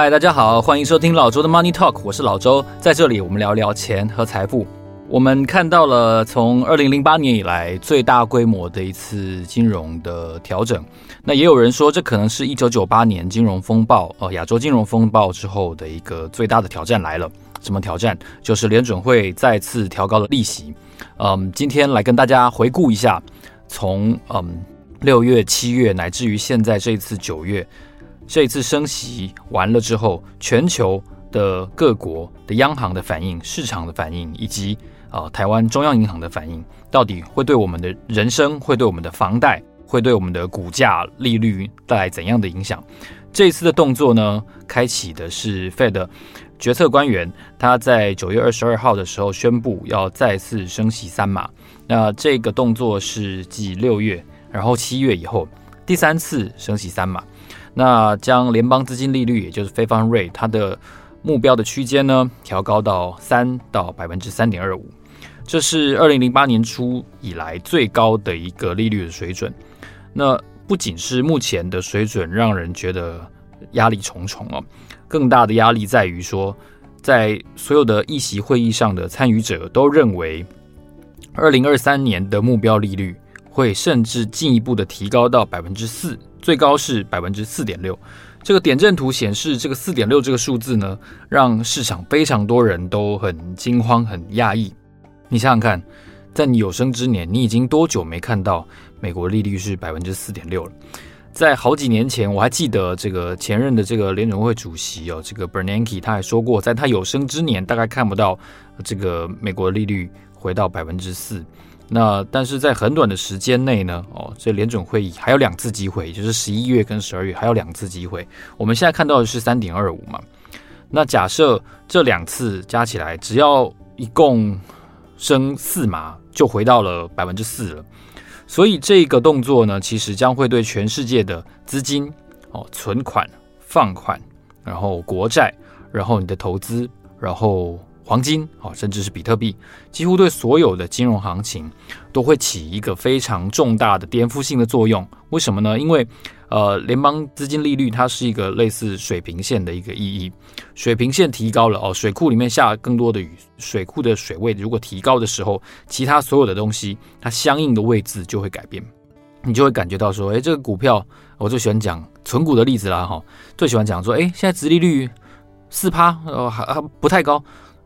嗨，大家好，欢迎收听老周的 Money Talk，我是老周，在这里我们聊聊钱和财富。我们看到了从二零零八年以来最大规模的一次金融的调整，那也有人说这可能是一九九八年金融风暴，呃，亚洲金融风暴之后的一个最大的挑战来了。什么挑战？就是联准会再次调高了利息。嗯，今天来跟大家回顾一下，从嗯六月、七月乃至于现在这一次九月。这一次升息完了之后，全球的各国的央行的反应、市场的反应，以及啊、呃、台湾中央银行的反应，到底会对我们的人生、会对我们的房贷、会对我们的股价、利率带来怎样的影响？这一次的动作呢，开启的是 Fed 决策官员，他在九月二十二号的时候宣布要再次升息三码。那这个动作是继六月，然后七月以后第三次升息三码。那将联邦资金利率，也就是 Fed Fund Rate，它的目标的区间呢，调高到三到百分之三点二五，这是二零零八年初以来最高的一个利率的水准。那不仅是目前的水准让人觉得压力重重哦，更大的压力在于说，在所有的议席会议上的参与者都认为，二零二三年的目标利率会甚至进一步的提高到百分之四。最高是百分之四点六，这个点阵图显示，这个四点六这个数字呢，让市场非常多人都很惊慌、很讶异。你想想看，在你有生之年，你已经多久没看到美国利率是百分之四点六了？在好几年前，我还记得这个前任的这个联准会主席哦，这个 Bernanke 他还说过，在他有生之年大概看不到这个美国利率回到百分之四。那但是在很短的时间内呢，哦，这联准会议还有两次机会，就是十一月跟十二月还有两次机会。我们现在看到的是三点二五嘛，那假设这两次加起来只要一共升四码，就回到了百分之四了。所以这个动作呢，其实将会对全世界的资金、哦存款、放款，然后国债，然后你的投资，然后。黄金啊，甚至是比特币，几乎对所有的金融行情都会起一个非常重大的颠覆性的作用。为什么呢？因为呃，联邦资金利率它是一个类似水平线的一个意义，水平线提高了哦，水库里面下更多的雨，水库的水位如果提高的时候，其他所有的东西它相应的位置就会改变，你就会感觉到说，哎，这个股票我最喜欢讲存股的例子啦哈，最喜欢讲说，哎，现在殖利率四趴，呃，还还不太高。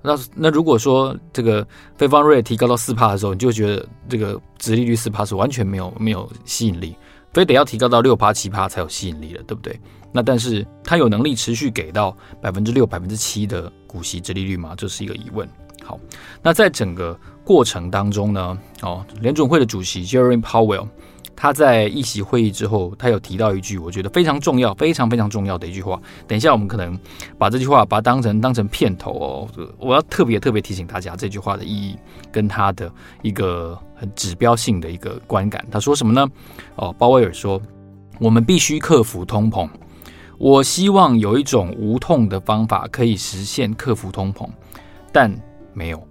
那那如果说这个 Fed Fund Rate 提高到四帕的时候，你就觉得这个殖利率四帕是完全没有没有吸引力，非得要提高到六帕七帕才有吸引力了，对不对？那但是它有能力持续给到百分之六百分之七的股息殖利率吗？这是一个疑问。好，那在整个过程当中呢，哦，联准会的主席 Jerome Powell。他在议席会议之后，他有提到一句我觉得非常重要、非常非常重要的一句话。等一下，我们可能把这句话把它当成当成片头哦。我要特别特别提醒大家这句话的意义跟他的一个很指标性的一个观感。他说什么呢？哦，鲍威尔说：“我们必须克服通膨。我希望有一种无痛的方法可以实现克服通膨，但没有。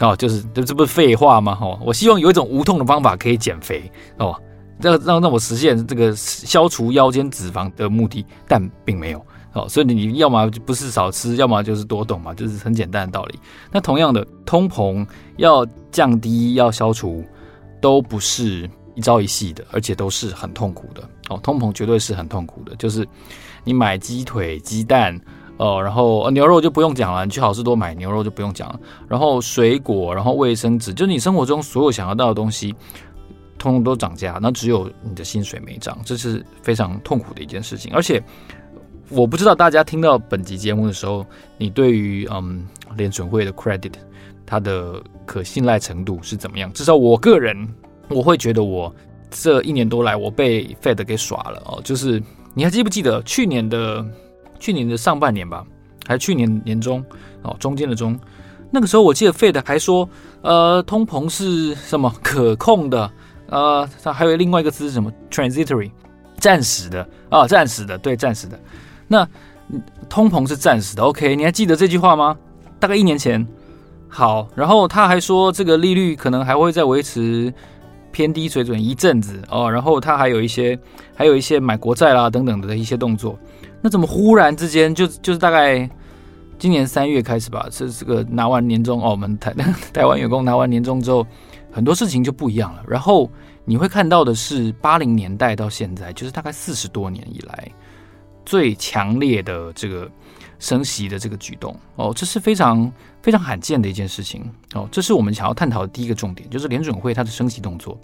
哦，就是这这不是废话吗？哦，我希望有一种无痛的方法可以减肥。哦。”让让让我实现这个消除腰间脂肪的目的，但并没有哦，所以你要么不是少吃，要么就是多动嘛，就是很简单的道理。那同样的，通膨要降低、要消除，都不是一朝一夕的，而且都是很痛苦的哦。通膨绝对是很痛苦的，就是你买鸡腿、鸡蛋哦，然后牛肉就不用讲了，你去好市多买牛肉就不用讲了，然后水果，然后卫生纸，就是你生活中所有想要到的东西。通通都涨价，那只有你的薪水没涨，这是非常痛苦的一件事情。而且，我不知道大家听到本集节目的时候，你对于嗯联准会的 credit 它的可信赖程度是怎么样？至少我个人，我会觉得我这一年多来我被 Fed 给耍了哦。就是你还记不记得去年的去年的上半年吧，还是去年年中哦，中间的中，那个时候我记得 Fed 还说，呃，通膨是什么可控的。呃，它还有另外一个词是什么？transitory，暂时的啊，暂时的，对，暂时的。那通膨是暂时的，OK？你还记得这句话吗？大概一年前。好，然后他还说这个利率可能还会再维持偏低水准一阵子哦。然后他还有一些，还有一些买国债啦等等的一些动作。那怎么忽然之间就就是大概今年三月开始吧，这这个拿完年终，哦，我们台 台湾员工拿完年终之后，很多事情就不一样了。然后你会看到的是八零年代到现在，就是大概四十多年以来最强烈的这个升息的这个举动哦，这是非常非常罕见的一件事情哦。这是我们想要探讨的第一个重点，就是联准会它的升息动作，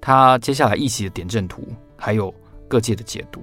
它接下来议息的点阵图，还有各界的解读。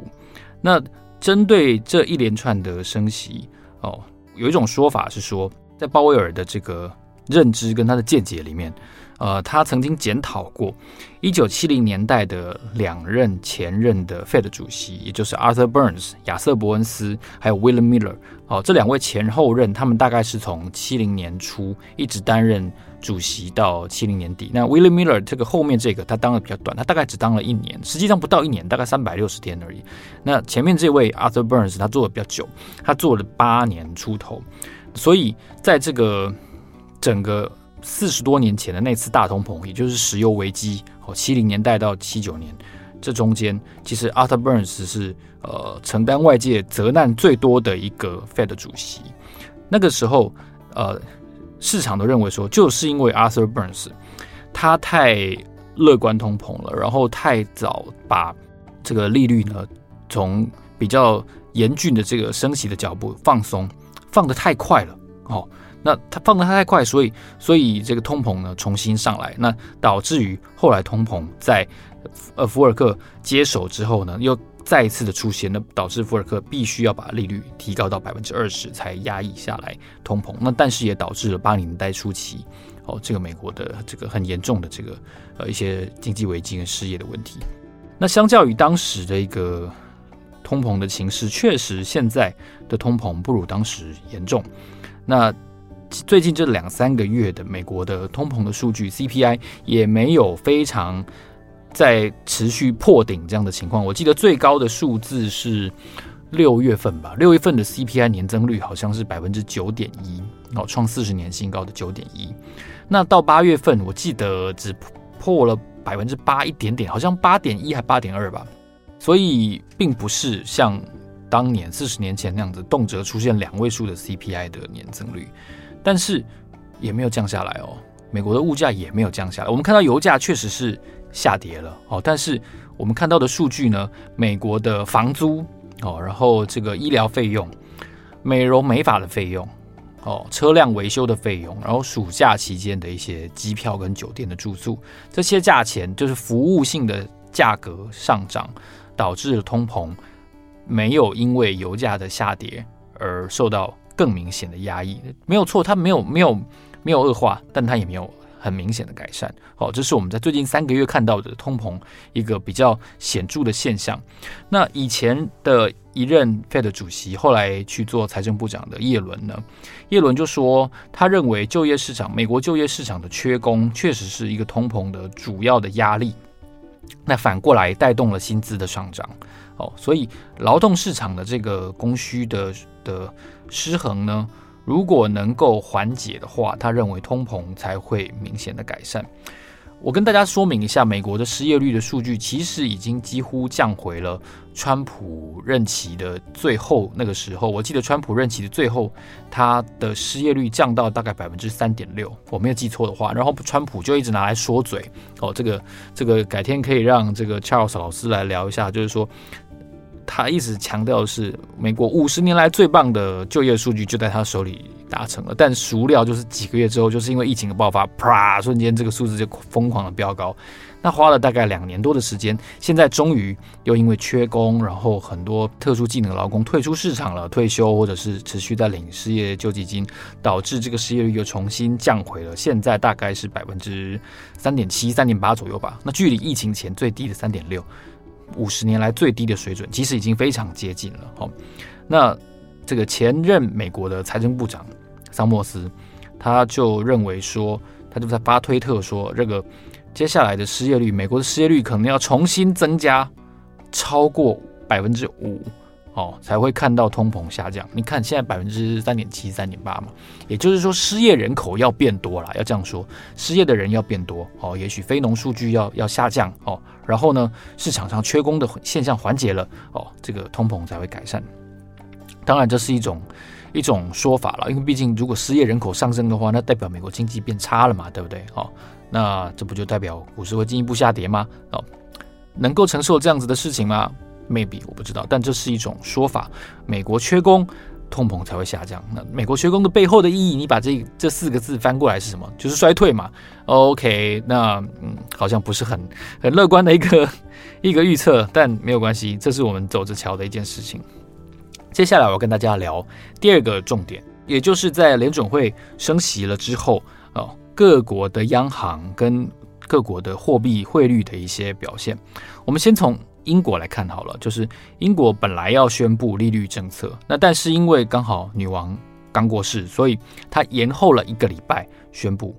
那针对这一连串的升息哦，有一种说法是说，在鲍威尔的这个认知跟他的见解里面。呃，他曾经检讨过一九七零年代的两任前任的 Fed 主席，也就是 Arthur Burns 亚瑟伯恩斯，还有 William Miller。哦，这两位前后任，他们大概是从七零年初一直担任主席到七零年底。那 William Miller 这个后面这个他当的比较短，他大概只当了一年，实际上不到一年，大概三百六十天而已。那前面这位 Arthur Burns 他做的比较久，他做了八年出头。所以在这个整个。四十多年前的那次大通膨，也就是石油危机，哦，七零年代到七九年这中间，其实 Arthur Burns 是呃承担外界责难最多的一个 Fed 主席。那个时候，呃，市场都认为说，就是因为 Arthur Burns 他太乐观通膨了，然后太早把这个利率呢从比较严峻的这个升息的脚步放松，放得太快了，哦。那它放的太快，所以所以这个通膨呢重新上来，那导致于后来通膨在呃福尔克接手之后呢，又再一次的出现，那导致福尔克必须要把利率提高到百分之二十才压抑下来通膨。那但是也导致了八零年代初期哦，这个美国的这个很严重的这个呃一些经济危机跟失业的问题。那相较于当时的一个通膨的情势，确实现在的通膨不如当时严重。那最近这两三个月的美国的通膨的数据 CPI 也没有非常在持续破顶这样的情况。我记得最高的数字是六月份吧，六月份的 CPI 年增率好像是百分之九点一，哦，创四十年新高的九点一。那到八月份，我记得只破了百分之八一点点，好像八点一还八点二吧。所以并不是像当年四十年前那样子，动辄出现两位数的 CPI 的年增率。但是也没有降下来哦，美国的物价也没有降下来。我们看到油价确实是下跌了哦，但是我们看到的数据呢，美国的房租哦，然后这个医疗费用、美容美发的费用哦，车辆维修的费用，然后暑假期间的一些机票跟酒店的住宿，这些价钱就是服务性的价格上涨，导致了通膨没有因为油价的下跌而受到。更明显的压抑，没有错，它没有没有没有恶化，但它也没有很明显的改善。好，这是我们在最近三个月看到的通膨一个比较显著的现象。那以前的一任 Fed 主席，后来去做财政部长的叶伦呢？叶伦就说，他认为就业市场，美国就业市场的缺工确实是一个通膨的主要的压力。那反过来带动了薪资的上涨。哦，所以劳动市场的这个供需的的失衡呢，如果能够缓解的话，他认为通膨才会明显的改善。我跟大家说明一下，美国的失业率的数据其实已经几乎降回了川普任期的最后那个时候。我记得川普任期的最后，他的失业率降到大概百分之三点六，我没有记错的话。然后川普就一直拿来说嘴。哦，这个这个改天可以让这个 Charles 老师来聊一下，就是说。他一直强调的是，美国五十年来最棒的就业数据就在他手里达成了，但孰料就是几个月之后，就是因为疫情的爆发，啪，瞬间这个数字就疯狂的飙高。那花了大概两年多的时间，现在终于又因为缺工，然后很多特殊技能的劳工退出市场了，退休或者是持续在领失业救济金，导致这个失业率又重新降回了，现在大概是百分之三点七、三点八左右吧。那距离疫情前最低的三点六。五十年来最低的水准，其实已经非常接近了。好，那这个前任美国的财政部长桑莫斯，他就认为说，他就在发推特说，这个接下来的失业率，美国的失业率可能要重新增加超过百分之五。哦，才会看到通膨下降。你看现在百分之三点七、三点八嘛，也就是说失业人口要变多了，要这样说，失业的人要变多。哦，也许非农数据要要下降。哦，然后呢，市场上缺工的现象缓解了。哦，这个通膨才会改善。当然这是一种一种说法了，因为毕竟如果失业人口上升的话，那代表美国经济变差了嘛，对不对？哦，那这不就代表股市会进一步下跌吗？哦，能够承受这样子的事情吗？Maybe 我不知道，但这是一种说法。美国缺工。通膨才会下降。那美国缺工的背后的意义，你把这这四个字翻过来是什么？就是衰退嘛。OK，那嗯，好像不是很很乐观的一个 一个预测，但没有关系，这是我们走着瞧的一件事情。接下来我要跟大家聊第二个重点，也就是在联准会升息了之后哦，各国的央行跟各国的货币汇率的一些表现。我们先从。英国来看好了，就是英国本来要宣布利率政策，那但是因为刚好女王刚过世，所以他延后了一个礼拜宣布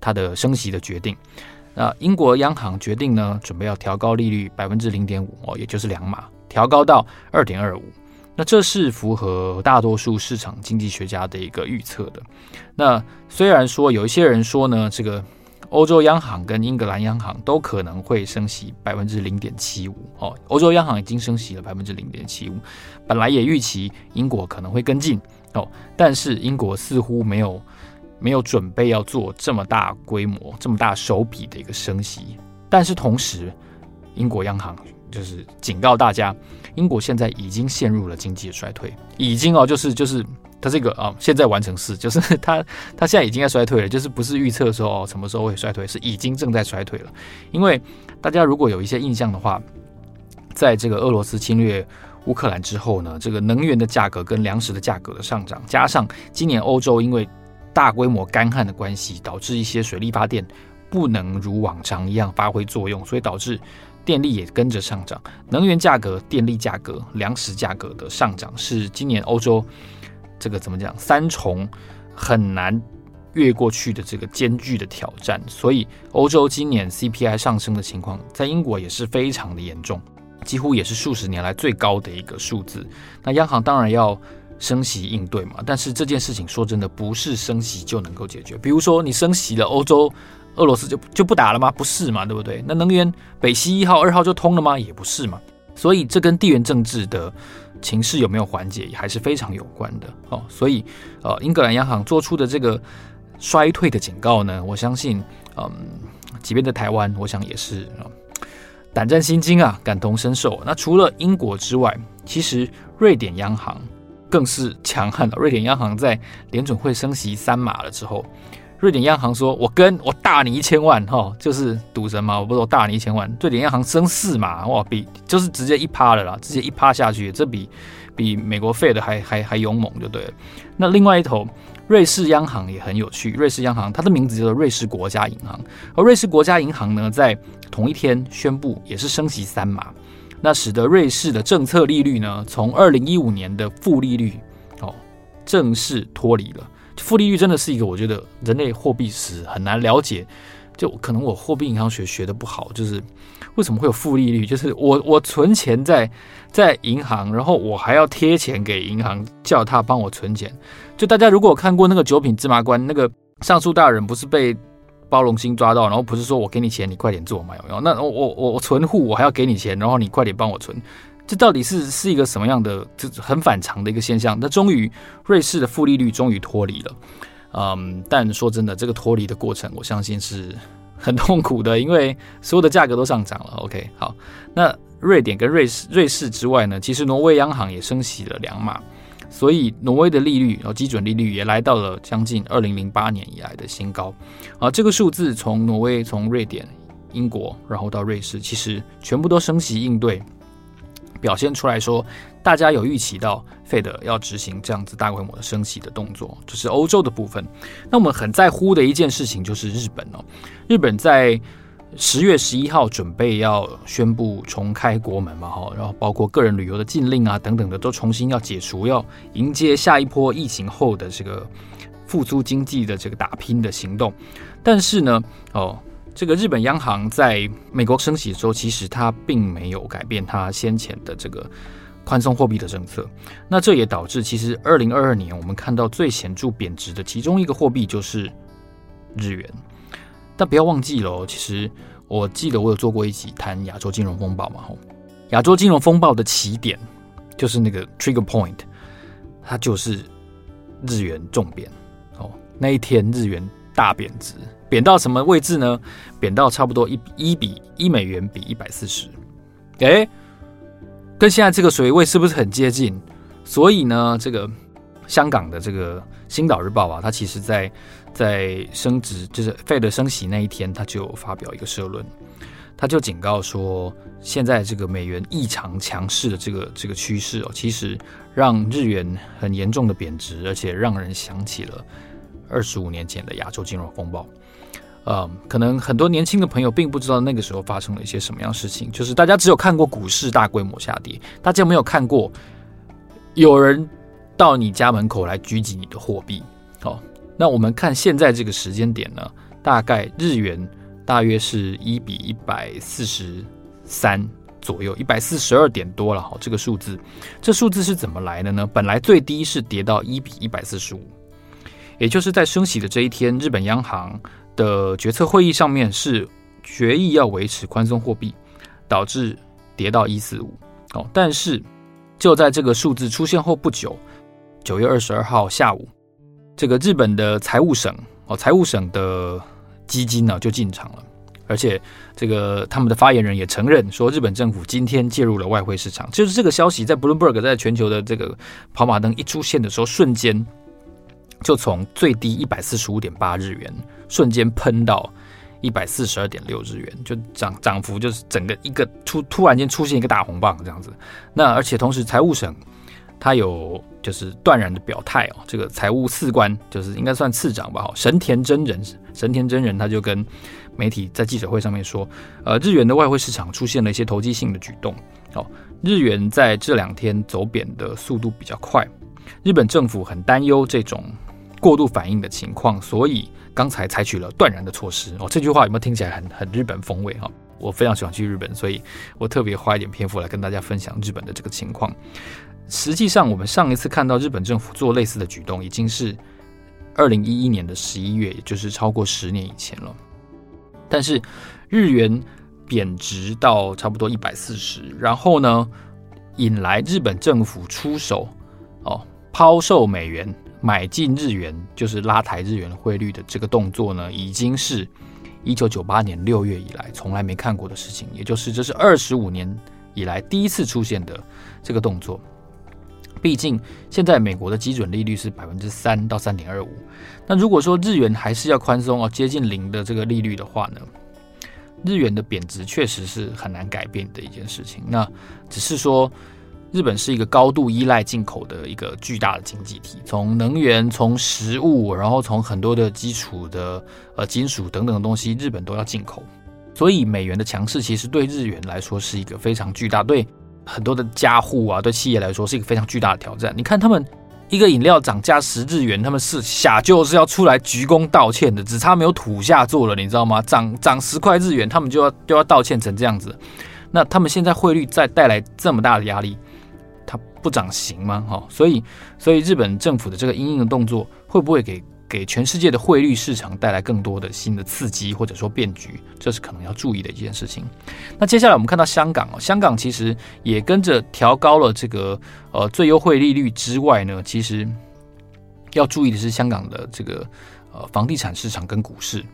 他的升息的决定。那英国央行决定呢，准备要调高利率百分之零点五哦，也就是两码，调高到二点二五。那这是符合大多数市场经济学家的一个预测的。那虽然说有一些人说呢，这个。欧洲央行跟英格兰央行都可能会升息百分之零点七五哦。欧洲央行已经升息了百分之零点七五，本来也预期英国可能会跟进哦，但是英国似乎没有没有准备要做这么大规模、这么大手笔的一个升息。但是同时，英国央行就是警告大家，英国现在已经陷入了经济的衰退，已经哦，就是就是。它这个啊，现在完成式就是 它，它现在已经在衰退了，就是不是预测说哦什么时候会衰退，是已经正在衰退了。因为大家如果有一些印象的话，在这个俄罗斯侵略乌克兰之后呢，这个能源的价格跟粮食的价格的上涨，加上今年欧洲因为大规模干旱的关系，导致一些水力发电不能如往常一样发挥作用，所以导致电力也跟着上涨。能源价格、电力价格、粮食价格的上涨，是今年欧洲。这个怎么讲？三重很难越过去的这个艰巨的挑战，所以欧洲今年 CPI 上升的情况，在英国也是非常的严重，几乎也是数十年来最高的一个数字。那央行当然要升息应对嘛，但是这件事情说真的不是升息就能够解决。比如说你升息了，欧洲俄罗斯就就不打了吗？不是嘛，对不对？那能源北溪一号、二号就通了吗？也不是嘛。所以这跟地缘政治的情势有没有缓解还是非常有关的哦。所以，呃，英格兰央行做出的这个衰退的警告呢，我相信，嗯，即便在台湾，我想也是胆战心惊啊，感同身受。那除了英国之外，其实瑞典央行更是强悍了。瑞典央行在联准会升息三码了之后。瑞典央行说：“我跟我大你一千万，哈，就是赌神嘛。我不是我大你一千万。瑞典央行升四码，哇，比就是直接一趴了啦，直接一趴下去，这比比美国废的还还还勇猛，就对了。那另外一头，瑞士央行也很有趣。瑞士央行它的名字叫做瑞士国家银行，而瑞士国家银行呢，在同一天宣布也是升息三码，那使得瑞士的政策利率呢，从二零一五年的负利率哦，正式脱离了。”负利率真的是一个我觉得人类货币史很难了解，就可能我货币银行学学的不好，就是为什么会有负利率？就是我我存钱在 在银行，然后我还要贴钱给银行，叫他帮我存钱。就大家如果看过那个九品芝麻官，那个上诉大人不是被包龙星抓到，然后不是说我给你钱，你快点做嘛？有没有？那我我我存户，我还要给你钱，然后你快点帮我存。这到底是是一个什么样的，这很反常的一个现象？那终于，瑞士的负利率终于脱离了，嗯，但说真的，这个脱离的过程，我相信是很痛苦的，因为所有的价格都上涨了。OK，好，那瑞典跟瑞士瑞士之外呢，其实挪威央行也升息了两码，所以挪威的利率，然后基准利率也来到了将近二零零八年以来的新高。啊，这个数字从挪威、从瑞典、英国，然后到瑞士，其实全部都升息应对。表现出来说，大家有预期到费德要执行这样子大规模的升息的动作，就是欧洲的部分。那我们很在乎的一件事情就是日本哦，日本在十月十一号准备要宣布重开国门嘛，哈，然后包括个人旅游的禁令啊等等的都重新要解除，要迎接下一波疫情后的这个复苏经济的这个打拼的行动。但是呢，哦。这个日本央行在美国升息的时候，其实它并没有改变它先前的这个宽松货币的政策。那这也导致，其实二零二二年我们看到最显著贬值的其中一个货币就是日元。但不要忘记了，其实我记得我有做过一集谈亚洲金融风暴嘛，吼，亚洲金融风暴的起点就是那个 trigger point，它就是日元重贬哦。那一天日元大贬值，贬到什么位置呢？贬到差不多一一比一美元比一百四十，诶，跟现在这个水位是不是很接近？所以呢，这个香港的这个《星岛日报》啊，它其实在在升值，就是 Fed 升息那一天，它就发表一个社论。他就警告说，现在这个美元异常强势的这个这个趋势哦，其实让日元很严重的贬值，而且让人想起了二十五年前的亚洲金融风暴。呃，可能很多年轻的朋友并不知道那个时候发生了一些什么样事情，就是大家只有看过股市大规模下跌，大家没有看过有人到你家门口来狙击你的货币。哦，那我们看现在这个时间点呢，大概日元。大约是一比一百四十三左右，一百四十二点多了哈。这个数字，这数字是怎么来的呢？本来最低是跌到一比一百四十五，也就是在升息的这一天，日本央行的决策会议上面是决议要维持宽松货币，导致跌到一四五哦。但是就在这个数字出现后不久，九月二十二号下午，这个日本的财务省哦，财务省的。基金呢就进场了，而且这个他们的发言人也承认说，日本政府今天介入了外汇市场。就是这个消息在 Bloomberg 在全球的这个跑马灯一出现的时候，瞬间就从最低一百四十五点八日元，瞬间喷到一百四十二点六日元，就涨涨幅就是整个一个突突然间出现一个大红棒这样子。那而且同时财务省。他有就是断然的表态哦，这个财务次官就是应该算次长吧，神田真人，神田真人他就跟媒体在记者会上面说，呃，日元的外汇市场出现了一些投机性的举动，哦，日元在这两天走贬的速度比较快，日本政府很担忧这种过度反应的情况，所以刚才采取了断然的措施。哦，这句话有没有听起来很很日本风味哈？我非常喜欢去日本，所以我特别花一点篇幅来跟大家分享日本的这个情况。实际上，我们上一次看到日本政府做类似的举动，已经是二零一一年的十一月，也就是超过十年以前了。但是日元贬值到差不多一百四十，然后呢，引来日本政府出手哦，抛售美元，买进日元，就是拉抬日元汇率的这个动作呢，已经是一九九八年六月以来从来没看过的事情，也就是这是二十五年以来第一次出现的这个动作。毕竟现在美国的基准利率是百分之三到三点二五，那如果说日元还是要宽松哦，接近零的这个利率的话呢，日元的贬值确实是很难改变的一件事情。那只是说，日本是一个高度依赖进口的一个巨大的经济体，从能源、从食物，然后从很多的基础的呃金属等等的东西，日本都要进口，所以美元的强势其实对日元来说是一个非常巨大对。很多的家户啊，对企业来说是一个非常巨大的挑战。你看，他们一个饮料涨价十日元，他们是下就是要出来鞠躬道歉的，只差没有土下座了，你知道吗？涨涨十块日元，他们就要就要道歉成这样子。那他们现在汇率再带来这么大的压力，它不涨行吗？哈，所以所以日本政府的这个阴影的动作，会不会给？给全世界的汇率市场带来更多的新的刺激，或者说变局，这是可能要注意的一件事情。那接下来我们看到香港哦，香港其实也跟着调高了这个呃最优惠利率之外呢，其实要注意的是香港的这个。呃，房地产市场跟股市，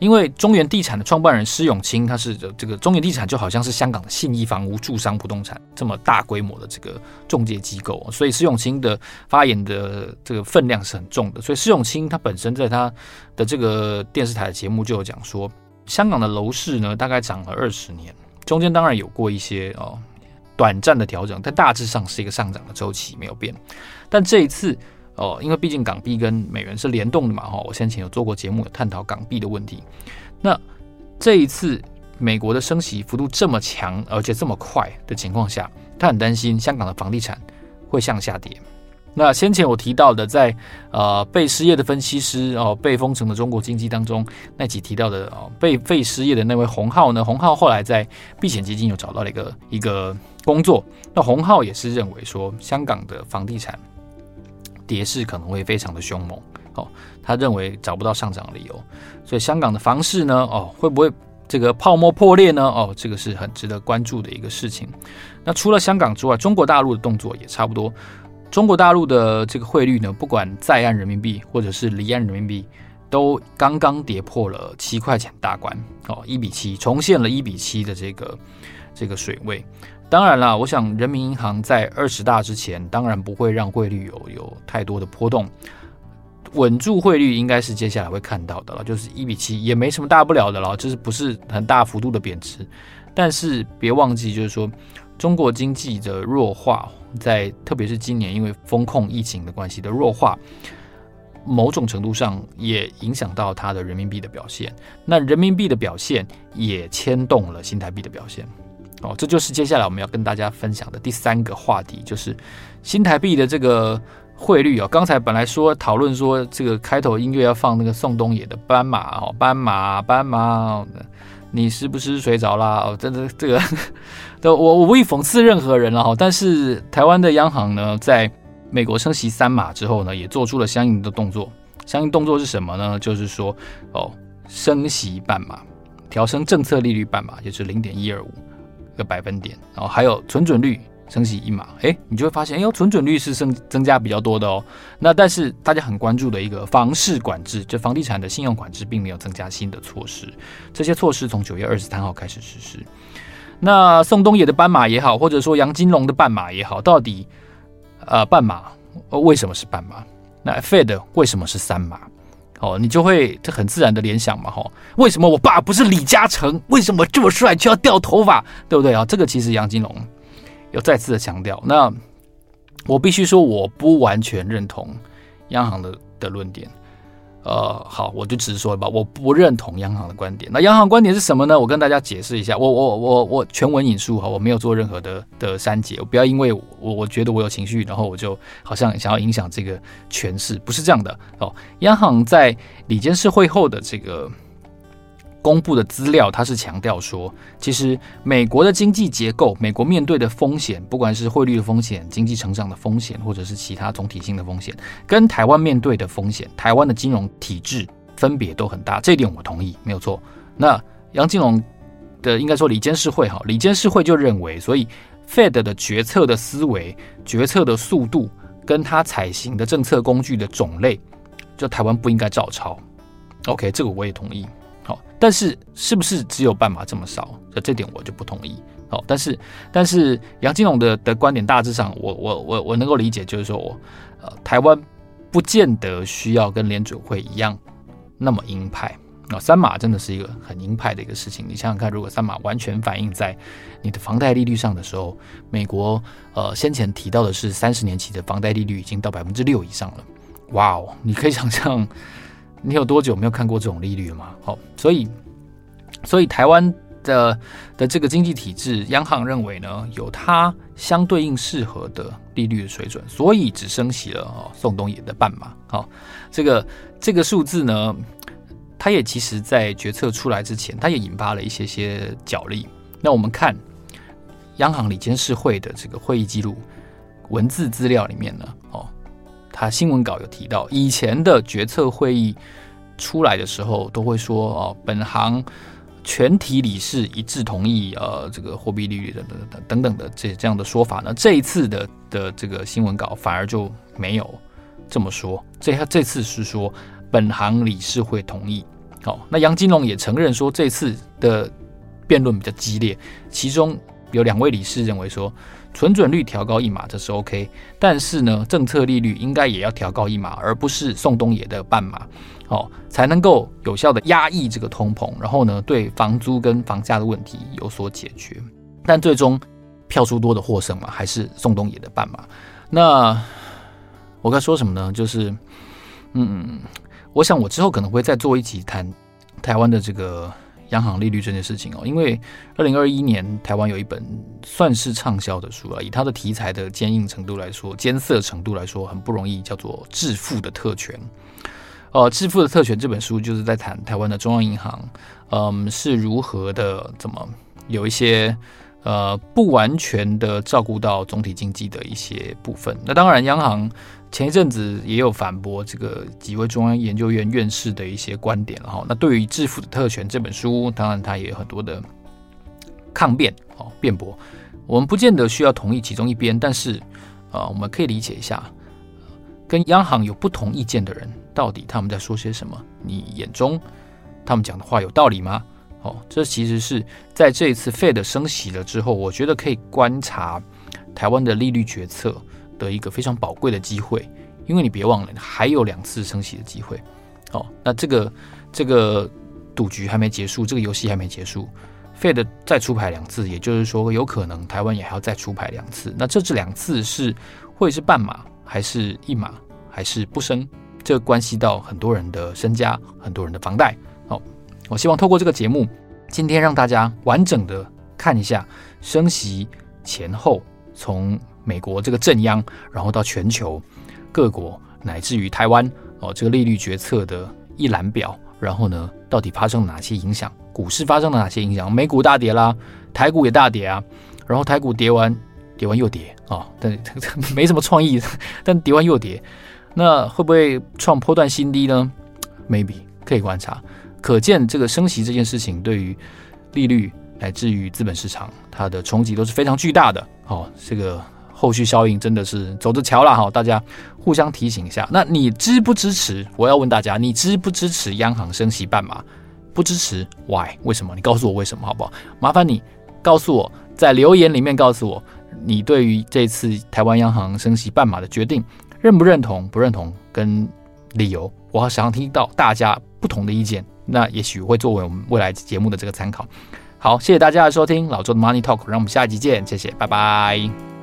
因为中原地产的创办人施永青，他是这个中原地产就好像是香港的信义房屋、住商不动产这么大规模的这个中介机构，所以施永青的发言的这个分量是很重的。所以施永青他本身在他的这个电视台的节目就有讲说，香港的楼市呢大概涨了二十年，中间当然有过一些哦短暂的调整，但大致上是一个上涨的周期没有变。但这一次。哦，因为毕竟港币跟美元是联动的嘛，哈，我先前有做过节目，有探讨港币的问题。那这一次美国的升息幅度这么强，而且这么快的情况下，他很担心香港的房地产会向下跌。那先前我提到的在，呃被失业的分析师哦，被封城的中国经济当中，那集提到的哦被被失业的那位洪浩呢，洪浩后来在避险基金有找到了一个一个工作。那洪浩也是认为说，香港的房地产。跌势可能会非常的凶猛，哦，他认为找不到上涨理由，所以香港的房市呢，哦，会不会这个泡沫破裂呢？哦，这个是很值得关注的一个事情。那除了香港之外，中国大陆的动作也差不多。中国大陆的这个汇率呢，不管在岸人民币或者是离岸人民币，都刚刚跌破了七块钱大关哦，一比七，重现了一比七的这个这个水位。当然了，我想人民银行在二十大之前，当然不会让汇率有有太多的波动，稳住汇率应该是接下来会看到的了，就是一比七也没什么大不了的了，就是不是很大幅度的贬值。但是别忘记，就是说中国经济的弱化，在特别是今年因为风控疫情的关系的弱化，某种程度上也影响到它的人民币的表现。那人民币的表现也牵动了新台币的表现。哦，这就是接下来我们要跟大家分享的第三个话题，就是新台币的这个汇率哦。刚才本来说讨论说这个开头音乐要放那个宋冬野的《斑马》哦，《斑马》《斑马》，你是不是睡着啦？哦，真的这个，我我无意讽刺任何人了哈。但是台湾的央行呢，在美国升息三码之后呢，也做出了相应的动作。相应动作是什么呢？就是说哦，升息半码，调升政策利率半码，也就是零点一二五。个百分点，然后还有存准率升息一码，哎，你就会发现，哎呦，存准率是增增加比较多的哦。那但是大家很关注的一个房市管制，就房地产的信用管制，并没有增加新的措施。这些措施从九月二十三号开始实施。那宋冬野的斑马也好，或者说杨金龙的半马也好，到底呃半码为什么是半马？那 Fed 为什么是三马？哦，你就会这很自然的联想嘛，哈，为什么我爸不是李嘉诚？为什么这么帅就要掉头发？对不对啊？这个其实杨金龙有再次的强调。那我必须说，我不完全认同央行的的论点。呃，好，我就直说吧，我不认同央行的观点。那央行观点是什么呢？我跟大家解释一下。我我我我全文引述哈，我没有做任何的的删节。我不要因为我我觉得我有情绪，然后我就好像想要影响这个诠释，不是这样的哦。央行在里监事会后的这个。公布的资料，它是强调说，其实美国的经济结构，美国面对的风险，不管是汇率的风险、经济成长的风险，或者是其他总体性的风险，跟台湾面对的风险，台湾的金融体制分别都很大。这一点我同意，没有错。那杨金龙的应该说理监事会哈，理监事会就认为，所以 Fed 的决策的思维、决策的速度，跟他采行的政策工具的种类，就台湾不应该照抄。OK，这个我也同意。但是是不是只有半码这么少？这这点我就不同意。好，但是但是杨金龙的的观点大致上我，我我我我能够理解，就是说我呃台湾不见得需要跟联准会一样那么鹰派啊。三码真的是一个很鹰派的一个事情。你想想看，如果三码完全反映在你的房贷利率上的时候，美国呃先前提到的是三十年期的房贷利率已经到百分之六以上了。哇哦，你可以想象。你有多久没有看过这种利率了吗？好，所以，所以台湾的的这个经济体制，央行认为呢，有它相对应适合的利率的水准，所以只升息了哦，宋冬野的半码。好，这个这个数字呢，它也其实在决策出来之前，它也引发了一些些角力。那我们看央行理监事会的这个会议记录文字资料里面呢，哦。他新闻稿有提到，以前的决策会议出来的时候，都会说哦，本行全体理事一致同意，呃，这个货币利率等等等等等的这这样的说法呢。这一次的的这个新闻稿反而就没有这么说，这这次是说本行理事会同意。好，那杨金龙也承认说，这次的辩论比较激烈，其中有两位理事认为说。存准率调高一码，这是 OK，但是呢，政策利率应该也要调高一码，而不是宋冬野的半码，哦，才能够有效的压抑这个通膨，然后呢，对房租跟房价的问题有所解决。但最终票数多的获胜嘛，还是宋冬野的半码。那我该说什么呢？就是，嗯，我想我之后可能会再做一集谈台湾的这个。央行利率这件事情哦，因为二零二一年台湾有一本算是畅销的书啊，以它的题材的坚硬程度来说，艰涩程度来说，很不容易，叫做《致富的特权》。呃，《致富的特权》这本书就是在谈台湾的中央银行，嗯，是如何的怎么有一些呃不完全的照顾到总体经济的一些部分。那当然，央行。前一阵子也有反驳这个几位中央研究院院士的一些观点，哈。那对于《致富的特权》这本书，当然他也有很多的抗辩，哦，辩驳。我们不见得需要同意其中一边，但是，啊，我们可以理解一下，跟央行有不同意见的人，到底他们在说些什么？你眼中他们讲的话有道理吗？哦，这其实是在这一次 Fed 升息了之后，我觉得可以观察台湾的利率决策的一个非常宝贵的机会，因为你别忘了还有两次升息的机会。哦，那这个这个赌局还没结束，这个游戏还没结束，Fed 再出牌两次，也就是说有可能台湾也还要再出牌两次。那这这两次是会是半码，还是一码，还是不升？这关系到很多人的身家，很多人的房贷。我希望透过这个节目，今天让大家完整的看一下升息前后，从美国这个正央，然后到全球各国，乃至于台湾哦，这个利率决策的一览表。然后呢，到底发生了哪些影响？股市发生了哪些影响？美股大跌啦，台股也大跌啊。然后台股跌完，跌完又跌啊、哦，但没什么创意，但跌完又跌，那会不会创波段新低呢？Maybe 可以观察。可见这个升息这件事情对于利率乃至于资本市场，它的冲击都是非常巨大的。哦，这个后续效应真的是走着瞧了哈，大家互相提醒一下。那你支不支持？我要问大家，你支不支持央行升息半码？不支持？Why？为什么？你告诉我为什么好不好？麻烦你告诉我，在留言里面告诉我，你对于这次台湾央行升息半码的决定认不认同？不认同跟理由，我好想要听到大家不同的意见。那也许会作为我们未来节目的这个参考。好，谢谢大家的收听，老周的 Money Talk，让我们下一集见，谢谢，拜拜。